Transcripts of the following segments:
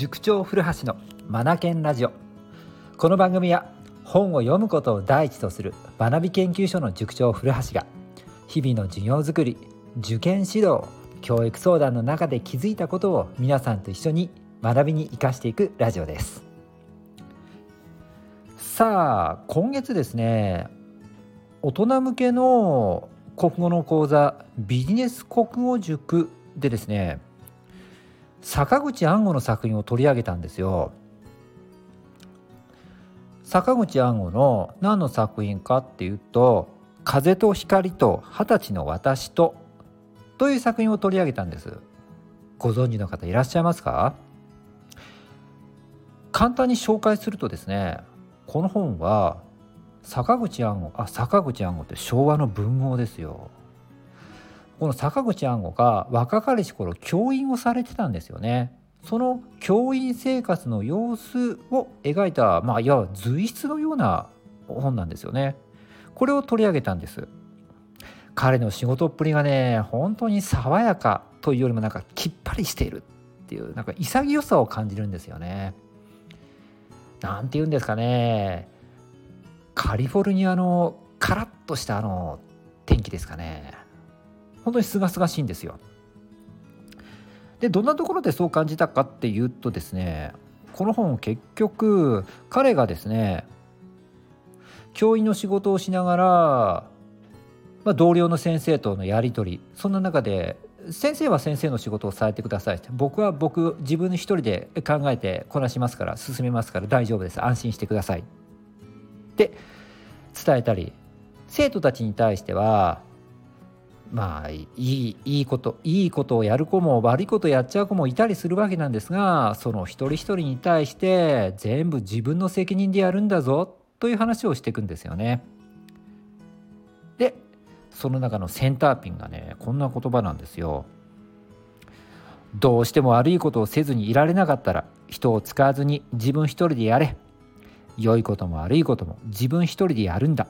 塾長古橋のマナケンラジオ。この番組は本を読むことを第一とする学び研究所の塾長古橋が日々の授業づくり受験指導教育相談の中で気づいたことを皆さんと一緒に学びに生かしていくラジオです。さあ今月ですね大人向けの国語の講座ビジネス国語塾でですね坂口安吾の作品を取り上げたんですよ。坂口安吾の何の作品かっていうと「風と光と二十歳の私と」という作品を取り上げたんです。ご存知の方いらっしゃいますか？簡単に紹介するとですねこの本は坂口安吾あ坂口安吾って昭和の文豪ですよ。この坂口安吾が若かりし頃教員をされてたんですよね。その教員生活の様子を描いたまあいわば随筆のような本なんですよね。これを取り上げたんです。彼の仕事っぷりがね本当に爽やかというよりもなんかきっぱりしているっていうなんか潔さを感じるんですよね。なんて言うんですかね。カリフォルニアのカラッとしたあの天気ですかね。本当に清々しいんですよ。でどんなところでそう感じたかっていうとですねこの本結局彼がですね教員の仕事をしながら、まあ、同僚の先生とのやり取りそんな中で先生は先生の仕事をされてくださいって僕は僕自分一人で考えてこなしますから進めますから大丈夫です安心してくださいって伝えたり生徒たちに対してはまあいいいいこといいことをやる子も悪いことをやっちゃう子もいたりするわけなんですがその一人一人に対して全部自分の責任でやるんだぞという話をしていくんですよね。でその中のセンターピンがねこんな言葉なんですよ。どうしても悪いことをせずにいられなかったら人を使わずに自分一人でやれ良いことも悪いことも自分一人でやるんだ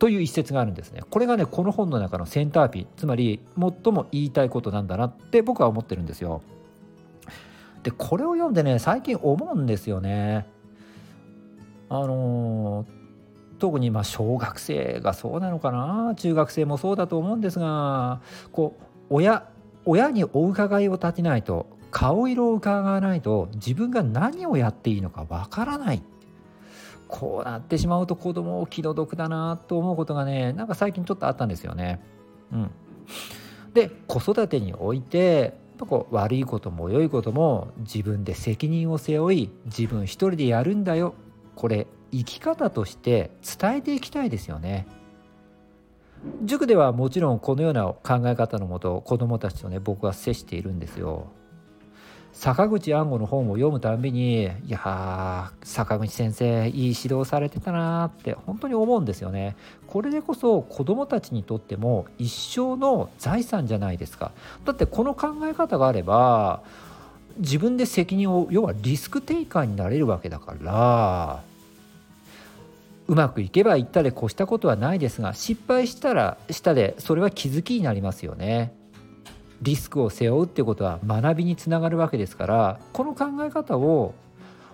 という一節があるんですね。これがねこの本の中のセンターピンつまり最も言いたいことなんだなって僕は思ってるんですよ。でこれを読んでね最近思うんですよね。あの特にま小学生がそうなのかな。中学生もそうだと思うんですがこう親親にお伺いを立てないと顔色を伺わないと自分が何をやっていいのかわからない。こうなってしまうと子供を気の毒だなと思うことがねなんか最近ちょっとあったんですよね。うん、で子育てにおいてこう悪いことも良いことも自分で責任を背負い自分一人でやるんだよこれ生き方として伝えていきたいですよね。塾ではもちろんこのような考え方のもと子どもたちとね僕は接しているんですよ。坂口安吾の本を読むたんびにいや坂口先生いい指導されてたなって本当に思うんですよね。これでこそ子どもたちにとっても一生の財産じゃないですか。だってこの考え方があれば自分で責任を要はリスクテイカーになれるわけだからうまくいけば言ったで越したことはないですが失敗したらしたでそれは気づきになりますよね。リスクを背負うっていうことは学びにつながるわけですからこの考え方を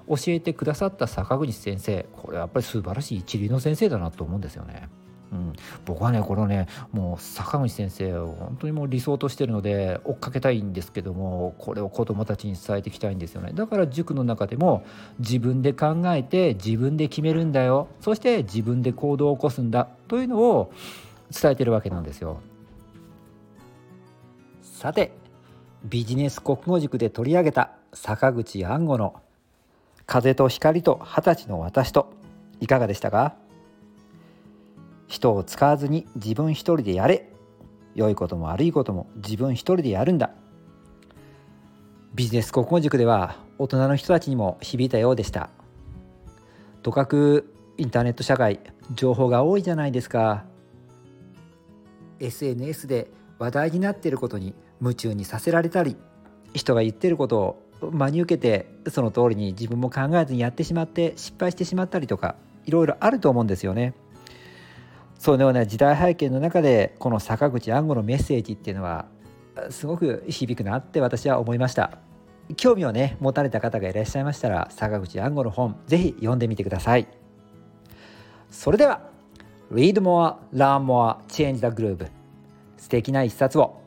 教えてくださった坂口先生これはやっぱり素晴らしい一流の先生だなと思うんですよね。うん、僕はねこれねもう坂口先生を本当にもう理想としてるので追っかけたいんですけどもこれを子どもたちに伝えていきたいんですよねだから塾の中でも自分で考えて自分で決めるんだよそして自分で行動を起こすんだというのを伝えてるわけなんですよ。さてビジネス国語塾で取り上げた坂口安吾の「風と光と二十歳の私と」いかがでしたか？人を使わずに自分一人でやれ。良いことも悪いことも自分一人でやるんだ。ビジネス国語塾では大人の人たちにも響いたようでした。とかくインターネット社会情報が多いじゃないですか。SNS で話題になっていることに夢中にさせられたり人が言ってることを真に受けてその通りに自分も考えずにやってしまって失敗してしまったりとかいろいろあると思うんですよね。そのような時代背景の中でこの坂口安吾のメッセージっていうのはすごく響くなって私は思いました。興味をね持たれた方がいらっしゃいましたら坂口安吾の本ぜひ読んでみてくださいそれでは Read more, learn more, change the groove 素敵な一冊を